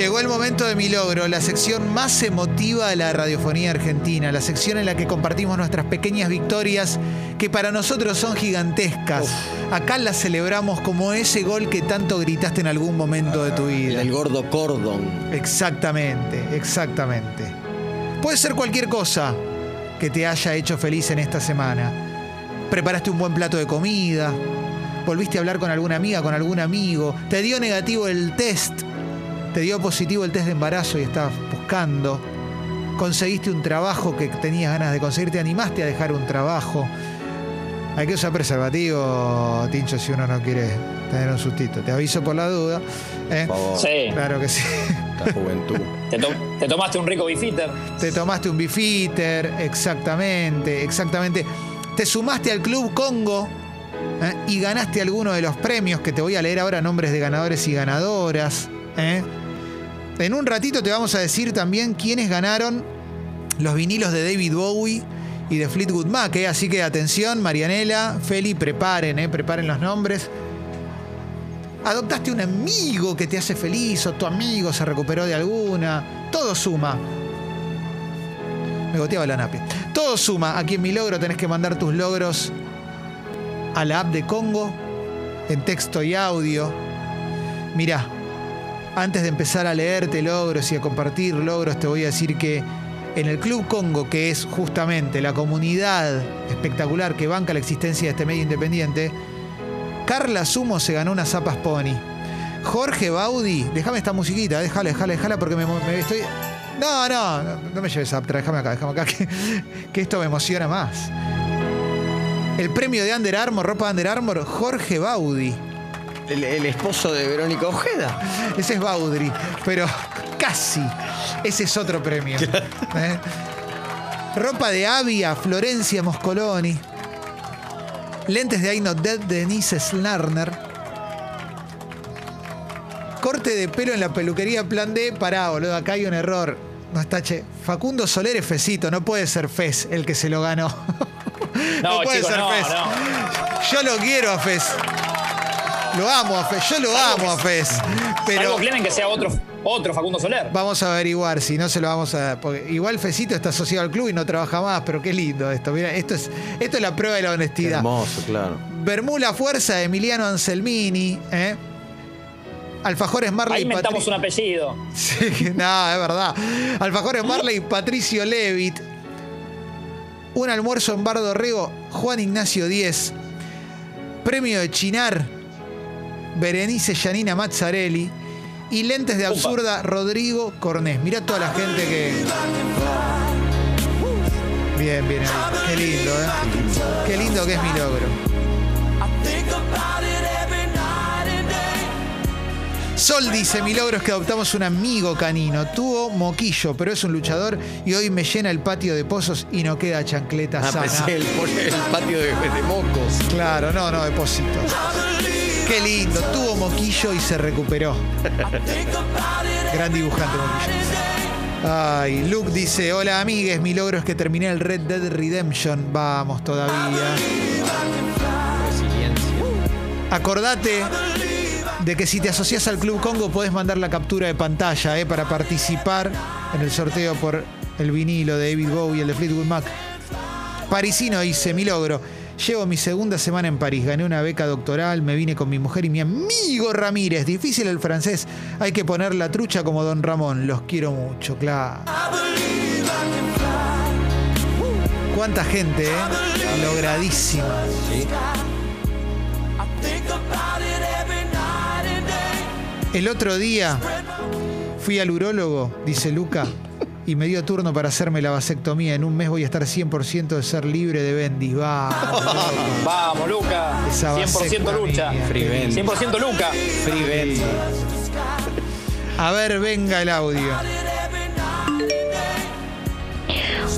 Llegó el momento de mi logro, la sección más emotiva de la radiofonía argentina, la sección en la que compartimos nuestras pequeñas victorias que para nosotros son gigantescas. Acá las celebramos como ese gol que tanto gritaste en algún momento de tu vida. El gordo cordón. Exactamente, exactamente. Puede ser cualquier cosa que te haya hecho feliz en esta semana. Preparaste un buen plato de comida, volviste a hablar con alguna amiga, con algún amigo, te dio negativo el test, te dio positivo el test de embarazo y estabas buscando, conseguiste un trabajo que tenías ganas de conseguir, te animaste a dejar un trabajo. Hay que usar preservativo, Tincho, si uno no quiere tener un sustito. Te aviso por la duda. ¿eh? Por favor. Sí. Claro que sí. La juventud. Te, to- te tomaste un rico bifitter. Te tomaste un bifiter, exactamente, exactamente. Te sumaste al Club Congo ¿eh? y ganaste alguno de los premios que te voy a leer ahora, nombres de ganadores y ganadoras. ¿eh? En un ratito te vamos a decir también quiénes ganaron los vinilos de David Bowie y de Fleetwood Mac. ¿eh? Así que atención, Marianela, Feli, preparen, ¿eh? preparen los nombres. Adoptaste un amigo que te hace feliz o tu amigo se recuperó de alguna. Todo suma. Me goteaba la nape. Todo suma. Aquí en Mi Logro tenés que mandar tus logros a la app de Congo en texto y audio. Mirá, antes de empezar a leerte logros y a compartir logros, te voy a decir que en el Club Congo, que es justamente la comunidad espectacular que banca la existencia de este medio independiente, Carla Sumo se ganó unas zapas pony. Jorge Baudi, déjame esta musiquita, déjala, déjala, déjala porque me, estoy. No, no, no, me lleves a déjame acá, déjame acá, que, que esto me emociona más. El premio de Under Armour, ropa de Under Armour, Jorge Baudi. El, el esposo de Verónica Ojeda. Ese es Baudry, pero casi. Ese es otro premio. ¿eh? Ropa de Avia, Florencia Moscoloni. Lentes de I Not Dead, Denise Slarner. Corte de pelo en la peluquería Plan D. Pará, boludo, acá hay un error. No está che. Facundo Soler es Fecito, no puede ser Fez el que se lo ganó. No, puede chicos, ser no, Fez. no. Yo lo quiero a Fez. Lo amo a Fez, yo lo amo a Fez. Pero Salvo que sea otro, otro Facundo Soler. vamos a averiguar si no se lo vamos a. Porque igual Fecito está asociado al club y no trabaja más, pero qué lindo esto. Mira, esto es, esto es la prueba de la honestidad. Hermoso, claro. Bermula Fuerza Emiliano Anselmini, ¿eh? Alfajores Marley Ahí inventamos un apellido. Sí, no, es verdad. Alfajores Marley y Patricio Levitt. Un almuerzo en Bardo Rego, Juan Ignacio Díez. Premio de Chinar, Berenice Yanina Mazzarelli. Y lentes de absurda, Rodrigo Cornés. Mirá toda la gente que. Bien, bien. Qué lindo, ¿eh? Qué lindo que es mi logro. Sol dice, mi logro es que adoptamos un amigo canino. Tuvo moquillo, pero es un luchador y hoy me llena el patio de pozos y no queda chancleta Ah, sana. pensé el, el patio de, de mocos. Claro, no, no, depósitos. Qué lindo, tuvo moquillo y se recuperó. Gran dibujante moquillo. Ay, Luke dice, hola amigues, mi logro es que terminé el Red Dead Redemption. Vamos todavía. Acordate de que si te asocias al Club Congo podés mandar la captura de pantalla eh, para participar en el sorteo por el vinilo de David Bowie y el de Fleetwood Mac. Parisino dice, mi logro. Llevo mi segunda semana en París, gané una beca doctoral, me vine con mi mujer y mi amigo Ramírez. Difícil el francés, hay que poner la trucha como Don Ramón. Los quiero mucho, claro. Cuánta gente, ¿eh? Logradísima. El otro día fui al urólogo, dice Luca, y me dio turno para hacerme la vasectomía. En un mes voy a estar 100% de ser libre de bendis. Va. Vamos, Luca. Esa 100% lucha. Free Bendy. 100% Luca. Free Bendy. A ver, venga el audio.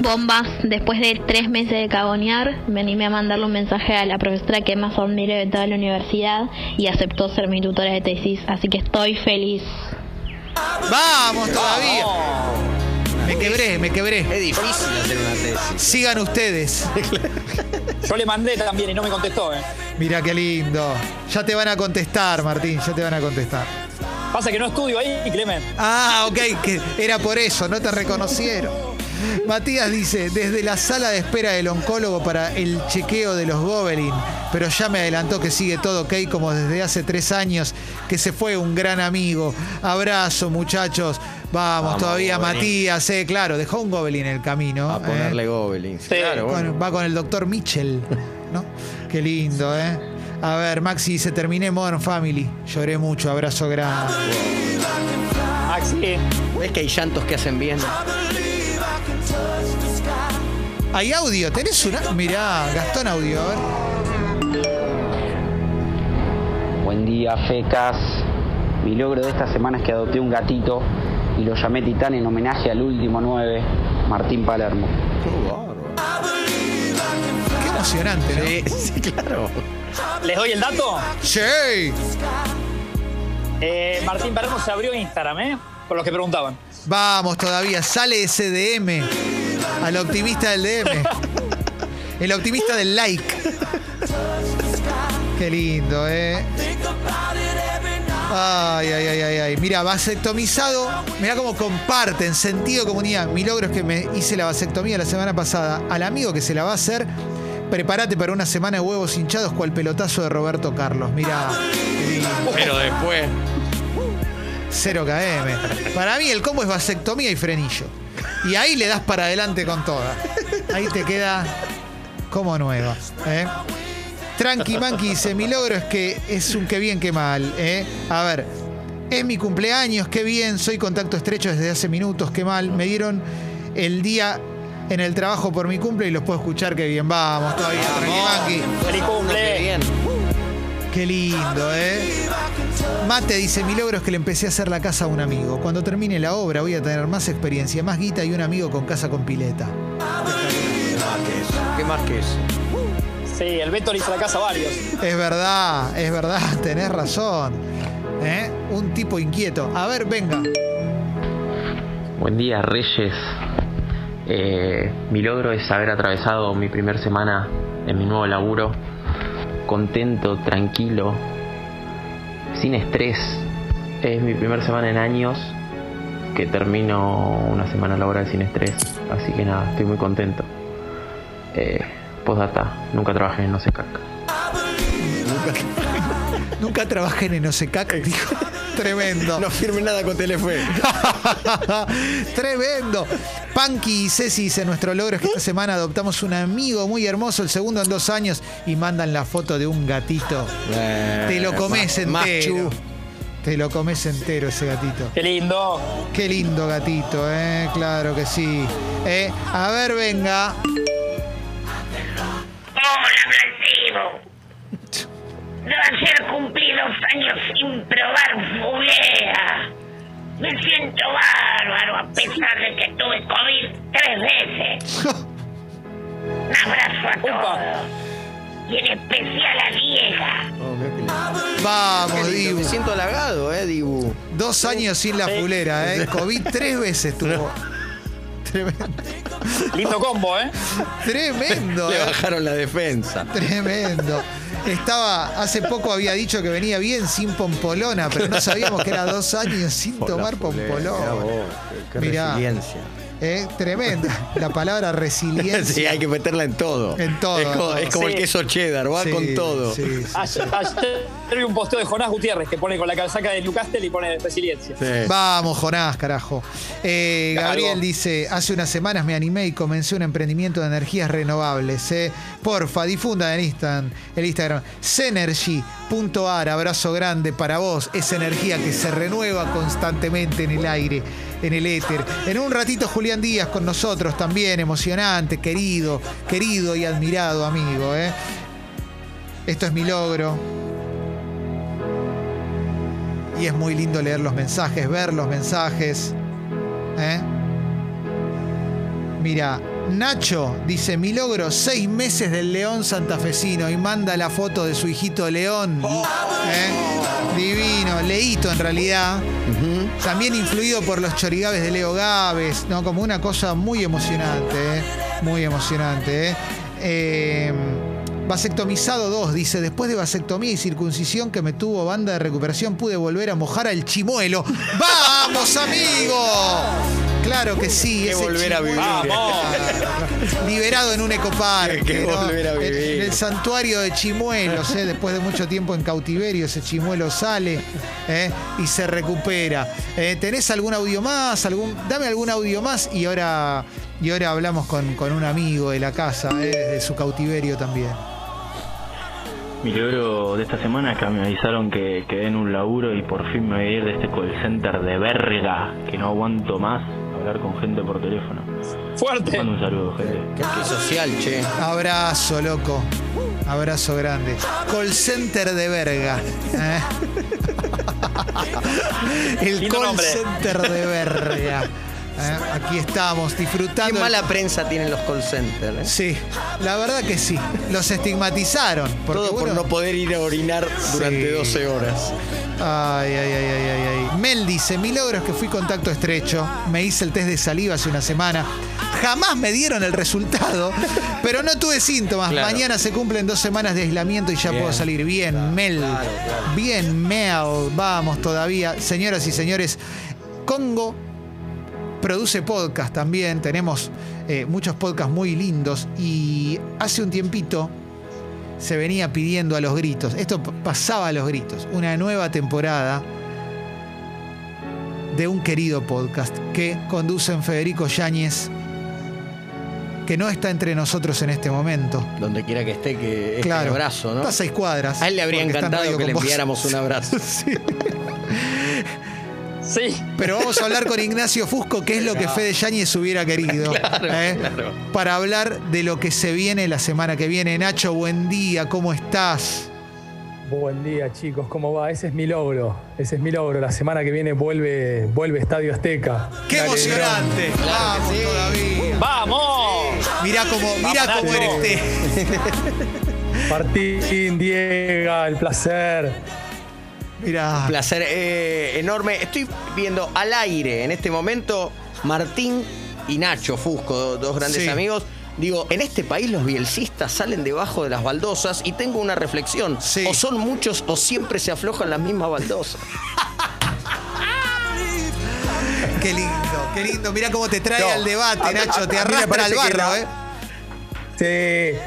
Bombas, después de tres meses de cagonear, me animé a mandarle un mensaje a la profesora que más admiro de toda la universidad y aceptó ser mi tutora de tesis, así que estoy feliz. ¡Vamos todavía! Vamos. Me quebré, me quebré. Es difícil hacer una tesis. Sigan ustedes. Yo le mandé también y no me contestó, ¿eh? Mira qué lindo. Ya te van a contestar, Martín, ya te van a contestar. Pasa que no estudio ahí, Clemen. Ah, ok, que era por eso, no te reconocieron. Matías dice, desde la sala de espera del oncólogo para el chequeo de los Gobelin, pero ya me adelantó que sigue todo ok como desde hace tres años, que se fue un gran amigo. Abrazo, muchachos. Vamos, Vamos, todavía Gobelin. Matías, eh, claro, dejó un Gobelin en el camino. A ponerle eh. Gobelins. Claro, bueno. Va con el doctor Mitchell, ¿no? Qué lindo, ¿eh? A ver, Maxi dice, terminé Modern Family. Lloré mucho, abrazo grande. Maxi. ¿Ves que hay llantos que hacen bien? Hay audio, ¿tenés una? Mirá, Gastón Audio, a ver. Buen día, fecas. Mi logro de esta semana es que adopté un gatito y lo llamé Titán en homenaje al último 9, Martín Palermo. Qué emocionante, ¿no? Sí, sí, claro. ¿Les doy el dato? Sí. Eh, Martín Palermo se abrió Instagram, ¿eh? Por los que preguntaban. Vamos todavía, sale ese DM. Al optimista del DM. El optimista del like. Qué lindo, ¿eh? Ay, ay, ay, ay, ay. Mira, vasectomizado. Mira cómo comparten, sentido comunidad. Mi logro es que me hice la vasectomía la semana pasada. Al amigo que se la va a hacer, prepárate para una semana de huevos hinchados cual pelotazo de Roberto Carlos. Lindo. Pero después. 0 km. Para mí el combo es vasectomía y frenillo. Y ahí le das para adelante con toda. Ahí te queda como nueva. ¿eh? Tranqui Manqui dice, mi logro es que es un que bien que mal. ¿eh? A ver, es mi cumpleaños, qué bien, soy contacto estrecho desde hace minutos, qué mal. Me dieron el día en el trabajo por mi cumple y los puedo escuchar, qué bien. Vamos, todavía, Tranqui Manqui. Feliz Qué cumple. bien. Qué lindo, ¿eh? Mate dice, mi logro es que le empecé a hacer la casa a un amigo. Cuando termine la obra voy a tener más experiencia, más guita y un amigo con casa con pileta. ¿Qué más que eso? Sí, el Beto le hizo la casa a varios. Es verdad, es verdad, tenés razón. ¿eh? Un tipo inquieto. A ver, venga. Buen día, Reyes. Eh, mi logro es haber atravesado mi primer semana en mi nuevo laburo, contento, tranquilo, sin estrés. Es mi primer semana en años que termino una semana laboral sin estrés, así que nada, estoy muy contento. Eh, postdata, nunca trabajé en No se caca. Nunca trabajé en Enosecac, dijo. Tremendo. No firme nada con Telefe. Tremendo. Panky y Ceci dice, nuestro logro es que esta semana adoptamos un amigo muy hermoso, el segundo en dos años, y mandan la foto de un gatito. Te lo comes Eh, entero. Te lo comes entero ese gatito. Qué lindo. Qué lindo gatito, ¿eh? Claro que sí. Eh, A ver, venga. Hola, Blantivo. De ayer cumplí dos años sin probar fulea. Me siento bárbaro a pesar de que tuve COVID tres veces. Un abrazo a todos. Y en especial a Diega. Oh. Vamos, Dibu. Me siento halagado, eh, Dibu. Dos años sin la fulera, ¿eh? COVID tres veces tuvo. Tremendo. Lindo combo, ¿eh? Tremendo, Le ¿eh? bajaron la defensa. Tremendo. Estaba, hace poco había dicho que venía bien sin pompolona, pero no sabíamos que era dos años sin tomar pompolona. vos, Qué, qué Mirá. resiliencia. ¿Eh? Tremenda. La palabra resiliencia. Sí, hay que meterla en todo. En todo. Es como, es como Sí. el queso cheddar, va Sí, con todo. sí, sí. Ayer, ayer vi un posteo de Jonás Gutiérrez que pone con la casaca de Newcastle y pone resiliencia. Sí. Vamos, Jonás, carajo. Eh. Gabriel dice, hace unas semanas me animé y comencé un emprendimiento de energías renovables. eh. Porfa, difunda en Instagram, el Instagram. Cenergy.ar, abrazo grande para vos. Esa energía que se renueva constantemente en el aire, en el éter. En un ratito Julián Díaz con nosotros también, emocionante, querido, querido y admirado amigo. eh. Esto es mi logro. Y es muy lindo leer los mensajes, ver los mensajes. ¿eh? Mira, Nacho dice, mi logro, seis meses del León santafesino y manda la foto de su hijito León. ¿eh? Divino, Leito en realidad. También influido por los chorigabes de Leo Gávez, ¿no? Como una cosa muy emocionante, ¿eh? Muy emocionante, ¿eh? Eh, Vasectomizado 2 dice, después de vasectomía y circuncisión que me tuvo banda de recuperación, pude volver a mojar al chimuelo. ¡Vamos, amigo! Claro que sí. Que volver a vivir. Vamos. Liberado en un ecoparque. Que ¿no? volver a En- vivir. El santuario de chimuelos, ¿eh? después de mucho tiempo en cautiverio, ese chimuelo sale ¿eh? y se recupera. Eh, ¿Tenés algún audio más? Dame algún audio más y ahora, y ahora hablamos con, con un amigo de la casa, ¿eh? de su cautiverio también. Mi logro de esta semana es que me avisaron que quedé en un laburo y por fin me voy a ir de este call center de verga, que no aguanto más hablar con gente por teléfono. Fuerte. Mando un saludo, gente. Qué social, che. Abrazo, loco. Abrazo grande. Call center de verga. ¿eh? El Lindo call nombre. center de verga. ¿eh? Aquí estamos Qué disfrutando. mala prensa tienen los call centers. ¿eh? Sí, la verdad que sí. Los estigmatizaron. Todo por bueno, no poder ir a orinar durante Sí. 12 horas. Ay, ay, ay, ay, ay, ay. Mel dice, mi logro es que fui contacto estrecho, me hice el test de saliva hace una semana, jamás me dieron el resultado, pero no tuve síntomas. Claro. Mañana se cumplen dos semanas de aislamiento y ya Bien. puedo salir. Bien, Mel. Bien, Mel. Vamos todavía. Señoras y señores, Congo produce podcast también. Tenemos eh, muchos podcasts muy lindos y hace un tiempito se venía pidiendo a los gritos. Esto pasaba a los gritos. Una nueva temporada de un querido podcast que conducen Federico Yáñez, que no está entre nosotros en este momento. Donde quiera que esté, que es Claro. un abrazo, ¿no? Está a seis cuadras. A él le habría encantado que le enviáramos un abrazo. Sí. Sí. Pero vamos a hablar con Ignacio Fusco, que es lo que Fede Yáñez hubiera querido. ¿eh? Para hablar de lo que se viene la semana que viene. Nacho, buen día, ¿cómo estás? Buen día chicos, ¿cómo va? Ese es mi logro, ese es mi logro. La semana que viene vuelve, vuelve Estadio Azteca. ¡Qué Dale, emocionante! Vamos todavía. ¡Vamos! Mirá cómo, mirá Vamos, cómo eres este. Martín, Diego, el placer. Mirá. Placer eh, enorme. Estoy viendo al aire en este momento Martín y Nacho Fusco, do- dos grandes Sí. amigos. Digo, en este país los bielcistas salen debajo de las baldosas y tengo una reflexión. Sí. O son muchos o siempre se aflojan las mismas baldosas. Qué lindo, qué lindo. Mirá cómo te trae No, al debate, a- Nacho. a- te a me arrastra al barro, ¿eh? Sí.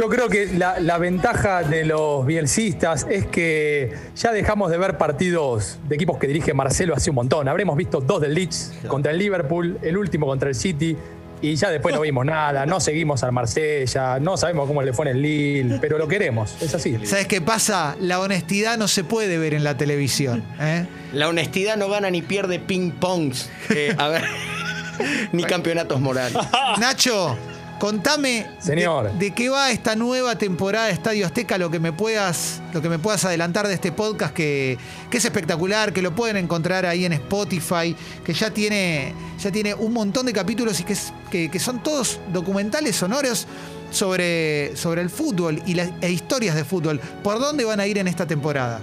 Yo creo que la, la ventaja de los bielcistas es que ya dejamos de ver partidos de equipos que dirige Marcelo hace un montón. Habremos visto dos del Leeds contra el Liverpool, el último contra el City, y ya después no vimos nada, no seguimos al Marsella, no sabemos cómo le fue en el Lille, pero lo queremos, es así. ¿Sabes qué pasa? La honestidad no se puede ver en la televisión. ¿eh? La honestidad no gana ni pierde ping-pongs. eh, a ver, ni campeonatos morales. Nacho, contame Señor. De, de qué va esta nueva temporada de Estadio Azteca, lo que me puedas, lo que me puedas adelantar de este podcast que, que es espectacular, que lo pueden encontrar ahí en Spotify, que ya tiene, ya tiene un montón de capítulos y que, es- que, que son todos documentales sonoros sobre, sobre el fútbol y las e historias de fútbol. ¿Por dónde van a ir en esta temporada?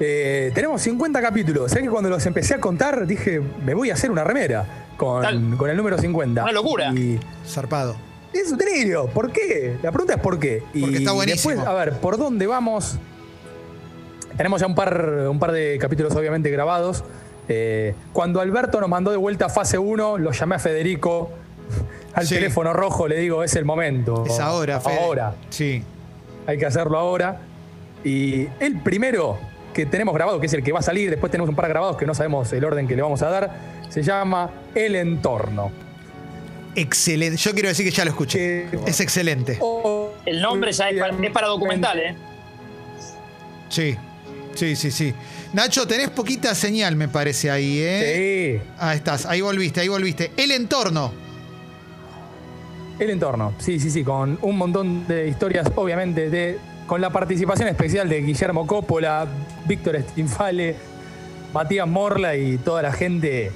Eh, tenemos 50 capítulos. ¿Sabes que cuando los empecé a contar dije, me voy a hacer una remera con, el número 50? Una locura. Y Zarpado. es un delirio. ¿Por qué? La pregunta es ¿por qué? Y Porque está buenísimo. Después, a ver, ¿por dónde vamos? Tenemos ya un par, un par de capítulos obviamente grabados. Eh, cuando Alberto nos mandó de vuelta a fase 1, lo llamé a Federico al Sí. teléfono rojo, le digo, es el momento. Es ahora, Fede. Ahora. Sí. hay que hacerlo ahora. Y el primero que tenemos grabado, que es el que va a salir, después tenemos un par grabados que no sabemos el orden que le vamos a dar, se llama El Entorno. Excelente. Yo quiero decir que ya lo escuché. Eh, Es excelente. El nombre ya es para, es para documental, ¿eh? Sí. Sí, sí, sí. Nacho, tenés poquita señal, me parece ahí, ¿eh? Sí, Ahí estás, ahí volviste, ahí volviste. El entorno. El Entorno, sí, sí, sí, con un montón de historias, obviamente, de, con la participación especial de Guillermo Coppola, Víctor Stinfale, Matías Morla y toda la gente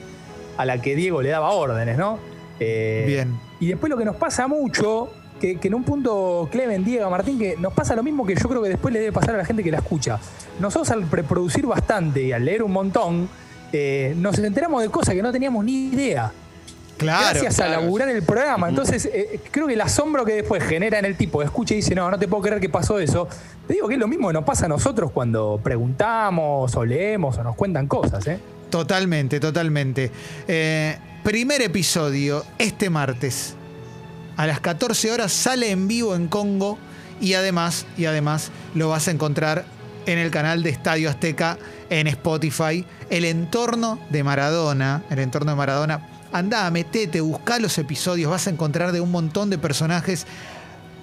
a la que Diego le daba órdenes, ¿no? Eh, Bien. Y después lo que nos pasa mucho, que, que en un punto Clemen, Diego, Martín, que nos pasa lo mismo que yo creo que después le debe pasar a la gente que la escucha. Nosotros al preproducir bastante y al leer un montón, eh, nos enteramos de cosas que no teníamos ni idea. Claro, gracias a claro. laburar el programa. Entonces, eh, creo que el asombro que después genera en el tipo, escucha y dice, no, no te puedo creer que pasó eso. Te digo que es lo mismo que nos pasa a nosotros cuando preguntamos o leemos o nos cuentan cosas, ¿eh? Totalmente, totalmente. Eh, primer episodio, este martes. A las 14 horas sale en vivo en Congo y además, y además lo vas a encontrar en el canal de Estadio Azteca en Spotify. El entorno de Maradona, el entorno de Maradona. Andá, metete, buscá los episodios, vas a encontrar de un montón de personajes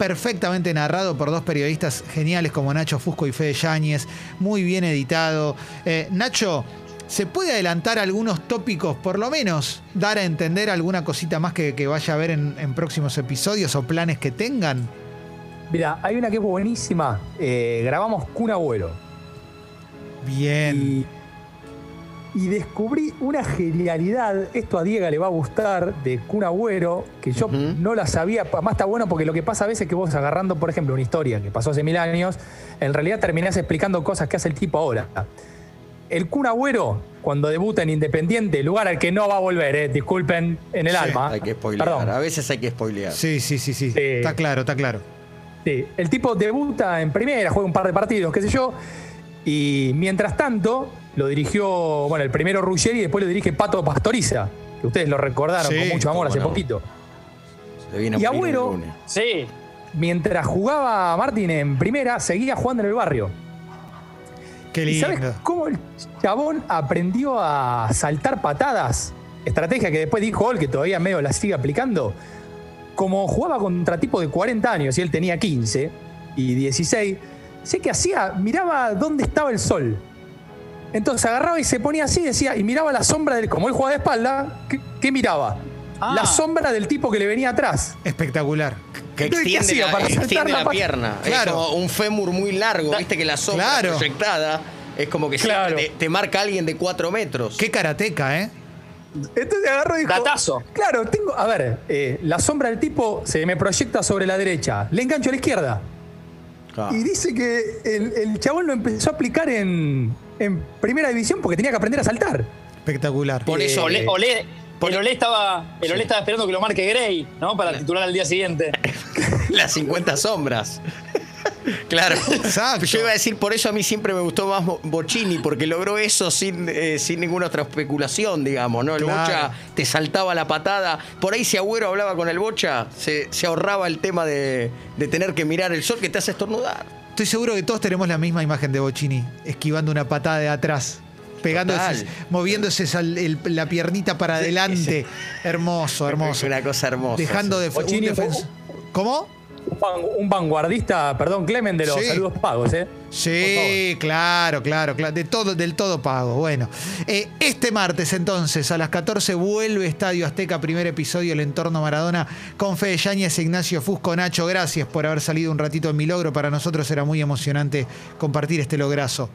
perfectamente narrado por dos periodistas geniales como Nacho Fusco y Fede Yáñez, muy bien editado. Eh, Nacho, ¿se puede adelantar algunos tópicos, por lo menos dar a entender alguna cosita más que, que vaya a ver en, en próximos episodios o planes que tengan? Mira, hay una que es buenísima. Eh, grabamos Kun Agüero. Bien. Y, y descubrí una genialidad, esto a Diego le va a gustar, de Kun Agüero, que yo no la sabía. Además está bueno porque lo que pasa a veces es que vos agarrando, por ejemplo, una historia que pasó hace mil años, en realidad terminás explicando cosas que hace el tipo ahora. El Kun Agüero, cuando debuta en Independiente, lugar al que no va a volver, eh, disculpen, en el Sí, alma. Hay que spoilear. Perdón. A veces hay que spoilear. Sí, sí, sí, sí. Está claro, está claro. Sí, el tipo debuta en primera, juega un par de partidos, qué sé yo. Y mientras tanto, lo dirigió, bueno, el primero Ruggeri y después lo dirige Pato Pastoriza, que ustedes lo recordaron Sí, con mucho amor hace no. poquito. Se viene a Y Agüero-. Sí. Mientras jugaba Martín en primera, seguía jugando en el barrio. Qué ¿Y sabes lindo. cómo el chabón aprendió a saltar patadas? Estrategia que después dijo él, que todavía medio la sigue aplicando. Como jugaba contra tipo de 40 años y él tenía 15 y 16, sé que hacía, miraba dónde estaba el sol. Entonces agarraba y se ponía así, decía, y miraba la sombra del. Como él jugaba de espalda, ¿qué, qué miraba? Ah. La sombra del tipo que le venía atrás. Espectacular. Que Entonces, ¿qué extiende, la, para saltar extiende la la pierna. Claro. Es como un fémur muy largo. Viste que la sombra Claro. proyectada es como que Claro. te, te marca alguien de 4 metros. Qué karateca, ¿eh? Entonces agarró y dijo. Datazo. Claro, tengo. A ver, eh, la sombra del tipo se me proyecta sobre la derecha. Le engancho a la izquierda. Ah. Y dice que el, el chabón lo empezó a aplicar en, en primera división porque tenía que aprender a saltar. Espectacular. Por eso, Olé, Olé- Por- el Olé estaba, el Olé estaba esperando que lo marque Gray, ¿no? Para titular al día siguiente. Las 50 sombras. Claro. Exacto. Yo iba a decir, por eso a mí siempre me gustó más Bo- Bocini, porque logró eso sin, eh, sin ninguna otra especulación, digamos, ¿no? El Claro. Bocha te saltaba la patada. Por ahí si Agüero hablaba con el Bocha, se, se ahorraba el tema de, de tener que mirar el sol que te hace estornudar. Estoy seguro que todos tenemos la misma imagen de Bocini, esquivando una patada de atrás. Ese- moviéndose esa- el- la piernita para adelante. Hermoso, hermoso. Una cosa hermosa. Dejando de un defensa. ¿Cómo? Un, van- un vanguardista, perdón, Clemen, de los Sí. saludos pagos, ¿eh? Sí, claro, claro, claro. De todo, del todo pago. Bueno, eh, este martes entonces a las 14 vuelve Estadio Azteca, primer episodio, el entorno Maradona, con Fede Yáñez, Ignacio Fusco, Nacho. Gracias por haber salido un ratito en mi logro. Para nosotros era muy emocionante compartir este lograzo.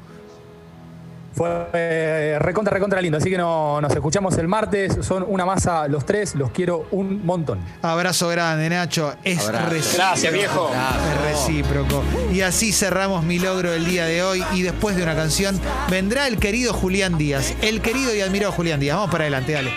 Fue eh, recontra, recontra lindo. Así que no, nos escuchamos el martes. Son una masa los tres. Los quiero un montón. Abrazo grande, Nacho. Es Abrazo. recíproco. Gracias, viejo. Es recíproco. Y así cerramos mi logro del día de hoy. Y después de una canción vendrá el querido Julián Díaz. El querido y admirado Julián Díaz. Vamos para adelante, dale.